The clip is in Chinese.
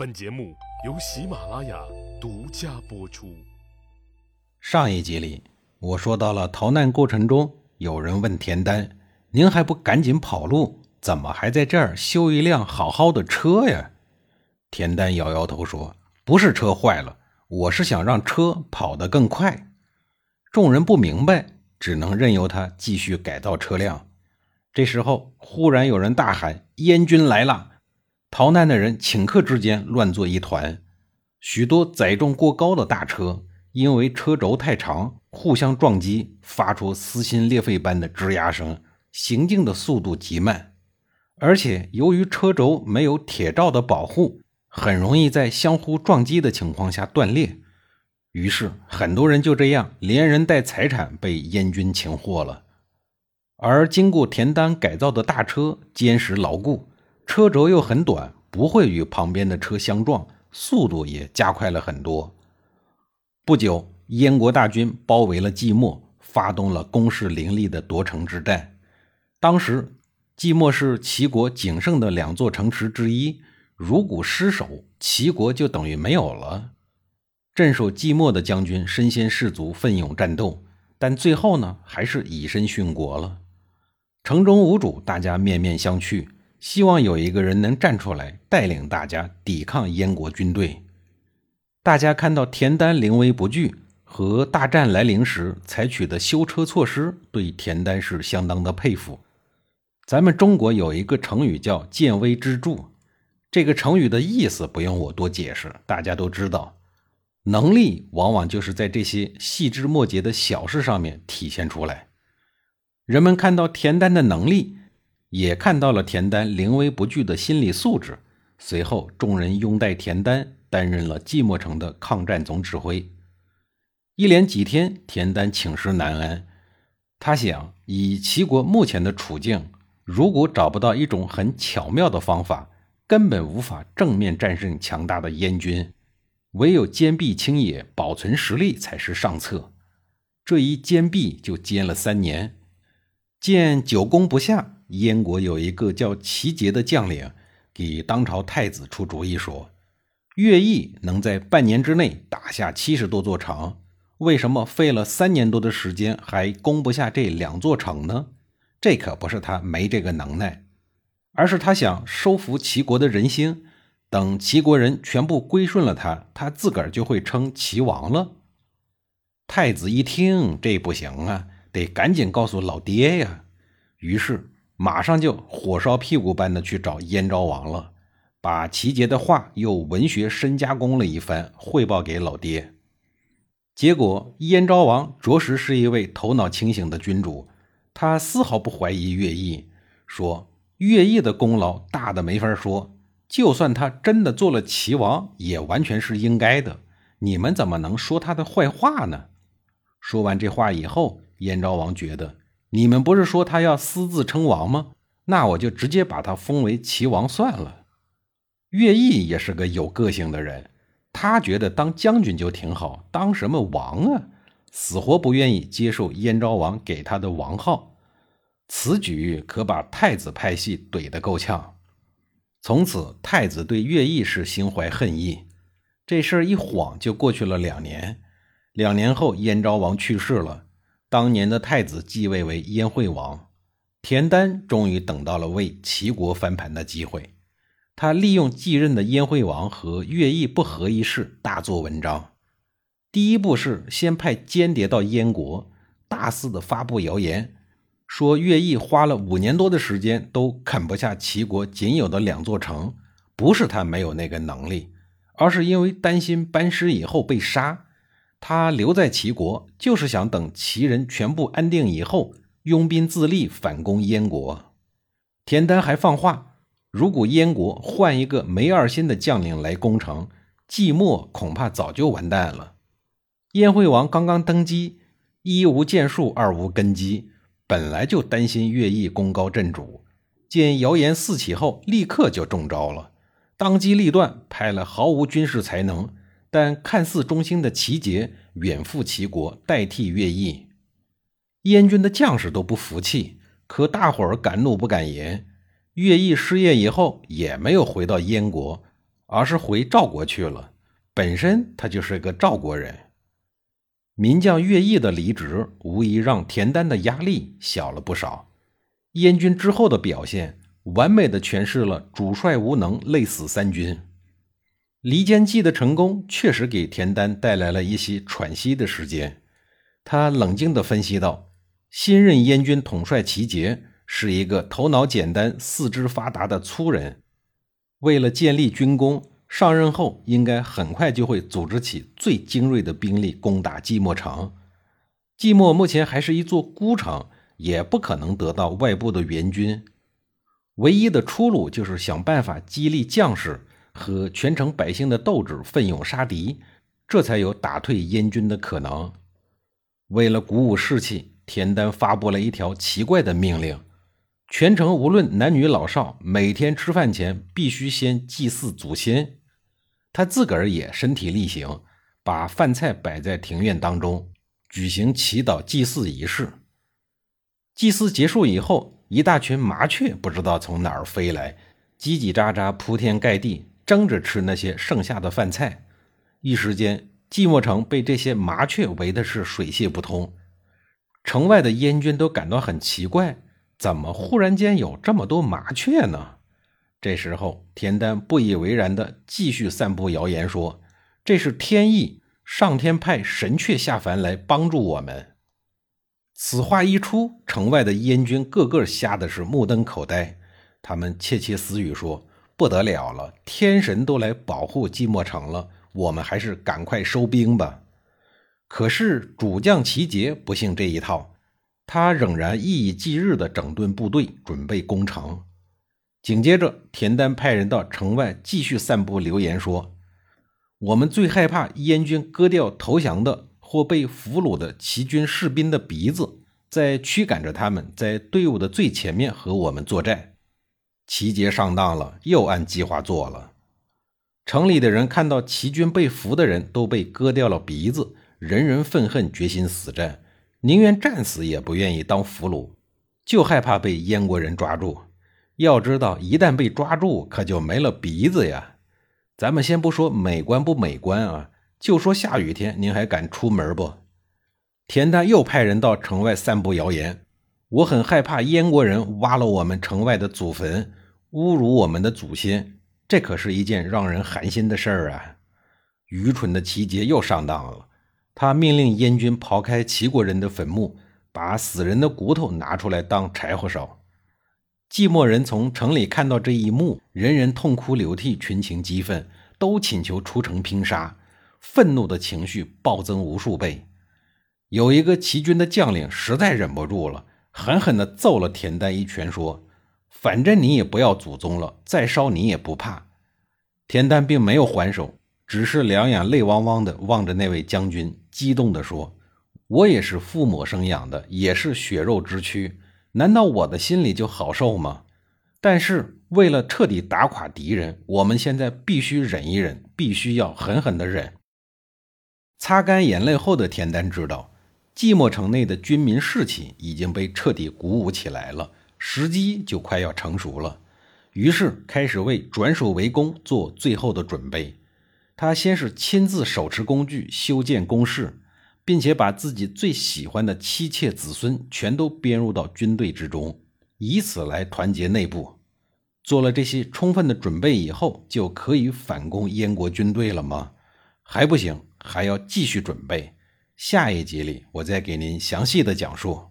本节目由喜马拉雅独家播出。上一集里，我说到了逃难过程中，有人问田丹：“您还不赶紧跑路，怎么还在这儿修一辆好好的车呀？”田丹摇摇头说：“不是车坏了，我是想让车跑得更快。”众人不明白，只能任由他继续改造车辆。这时候，忽然有人大喊：“燕军来了！”逃难的人顷刻之间乱作一团，许多载重过高的大车因为车轴太长，互相撞击，发出撕心裂肺般的吱呀声，行进的速度极慢。而且由于车轴没有铁罩的保护，很容易在相互撞击的情况下断裂。于是很多人就这样连人带财产被燕军擒获了。而经过田丹改造的大车坚实牢固。车轴又很短，不会与旁边的车相撞，速度也加快了很多。不久，燕国大军包围了即墨，发动了攻势凌厉的夺城之战。当时，即墨是齐国仅剩的两座城池之一，如果失守，齐国就等于没有了。镇守即墨的将军身先士卒，奋勇战斗，但最后呢，还是以身殉国了。城中无主，大家面面相觑。希望有一个人能站出来带领大家抵抗燕国军队。大家看到田丹临危不惧和大战来临时采取的修车措施，对田丹是相当的佩服。咱们中国有一个成语叫“见微知著”，这个成语的意思不用我多解释，大家都知道。能力往往就是在这些细枝末节的小事上面体现出来。人们看到田丹的能力。也看到了田丹临危不惧的心理素质。随后，众人拥戴田丹担任了寂寞城的抗战总指挥。一连几天，田丹寝食难安。他想，以齐国目前的处境，如果找不到一种很巧妙的方法，根本无法正面战胜强大的燕军。唯有坚壁清野，保存实力才是上策。这一坚壁就坚了三年，见久攻不下。燕国有一个叫齐杰的将领，给当朝太子出主意说：“乐毅能在半年之内打下七十多座城，为什么费了三年多的时间还攻不下这两座城呢？这可不是他没这个能耐，而是他想收服齐国的人心，等齐国人全部归顺了他，他自个儿就会称齐王了。”太子一听，这不行啊，得赶紧告诉老爹呀。于是。马上就火烧屁股般的去找燕昭王了，把齐杰的话又文学深加工了一番，汇报给老爹。结果燕昭王着实是一位头脑清醒的君主，他丝毫不怀疑乐毅，说乐毅的功劳大的没法说，就算他真的做了齐王，也完全是应该的。你们怎么能说他的坏话呢？说完这话以后，燕昭王觉得。你们不是说他要私自称王吗？那我就直接把他封为齐王算了。乐毅也是个有个性的人，他觉得当将军就挺好，当什么王啊？死活不愿意接受燕昭王给他的王号。此举可把太子派系怼得够呛。从此，太子对乐毅是心怀恨意。这事儿一晃就过去了两年。两年后，燕昭王去世了。当年的太子继位为燕惠王，田丹终于等到了为齐国翻盘的机会。他利用继任的燕惠王和乐毅不和一事，大做文章。第一步是先派间谍到燕国，大肆的发布谣言，说乐毅花了五年多的时间都啃不下齐国仅有的两座城，不是他没有那个能力，而是因为担心班师以后被杀。他留在齐国，就是想等齐人全部安定以后，拥兵自立，反攻燕国。田丹还放话，如果燕国换一个没二心的将领来攻城，季末恐怕早就完蛋了。燕惠王刚刚登基，一无建树，二无根基，本来就担心乐毅功高震主，见谣言四起后，立刻就中招了，当机立断，派了毫无军事才能。但看似忠心的齐杰远赴齐国代替乐毅，燕军的将士都不服气，可大伙儿敢怒不敢言。乐毅失业以后也没有回到燕国，而是回赵国去了。本身他就是个赵国人。名将乐毅的离职，无疑让田丹的压力小了不少。燕军之后的表现，完美的诠释了主帅无能，累死三军。离间计的成功，确实给田丹带来了一些喘息的时间。他冷静地分析道：“新任燕军统帅齐杰是一个头脑简单、四肢发达的粗人，为了建立军功。”上任后，应该很快就会组织起最精锐的兵力攻打即墨城。即墨目前还是一座孤城，也不可能得到外部的援军。唯一的出路就是想办法激励将士和全城百姓的斗志，奋勇杀敌，这才有打退燕军的可能。为了鼓舞士气，田丹发布了一条奇怪的命令。全城无论男女老少，每天吃饭前必须先祭祀祖先。他自个儿也身体力行，把饭菜摆在庭院当中，举行祈祷祭祀仪式。祭祀结束以后，一大群麻雀不知道从哪儿飞来，叽叽喳喳铺天盖地，争着吃那些剩下的饭菜。一时间，寂寞城被这些麻雀围的是水泄不通。城外的燕军都感到很奇怪，怎么忽然间有这么多麻雀呢？这时候，田丹不以为然地继续散布谣言，说：“这是天意，上天派神雀下凡来帮助我们。”此话一出，城外的燕军个个吓得是目瞪口呆，他们窃窃私语说：“不得了了，天神都来保护寂寞城了，我们还是赶快收兵吧。”可是主将齐杰不信这一套，他仍然意以继日地整顿部队，准备攻城。紧接着，田丹派人到城外继续散布流言，说：“我们最害怕燕军割掉投降的或被俘虏的齐军士兵的鼻子，在驱赶着他们在队伍的最前面和我们作战。”齐杰上当了，又按计划做了。城里的人看到齐军被俘的人都被割掉了鼻子，人人愤恨，决心死战，宁愿战死也不愿意当俘虏，就害怕被燕国人抓住。要知道，一旦被抓住，可就没了鼻子呀！咱们先不说美观不美观啊，就说下雨天，您还敢出门不？田丹又派人到城外散布谣言，我很害怕燕国人挖了我们城外的祖坟，侮辱我们的祖先，这可是一件让人寒心的事儿啊！愚蠢的齐杰又上当了，他命令燕军刨开齐国人的坟墓，把死人的骨头拿出来当柴火烧。寂寞人从城里看到这一幕，人人痛哭流涕，群情激愤，都请求出城拼杀，愤怒的情绪暴增无数倍。有一个齐军的将领实在忍不住了，狠狠地揍了田丹一拳，说：“反正你也不要祖宗了，再烧你也不怕。”田丹并没有还手，只是两眼泪汪汪的望着那位将军，激动地说：“我也是父母生养的，也是血肉之躯。”难道我的心里就好受吗？但是为了彻底打垮敌人，我们现在必须忍一忍，必须要狠狠的忍。擦干眼泪后的田丹知道，寂寞城内的军民士气已经被彻底鼓舞起来了，时机就快要成熟了。于是开始为转守为攻做最后的准备。他先是亲自手持工具修建工事。并且把自己最喜欢的妻妾子孙全都编入到军队之中，以此来团结内部。做了这些充分的准备以后，就可以反攻燕国军队了吗？还不行，还要继续准备。下一集里，我再给您详细的讲述。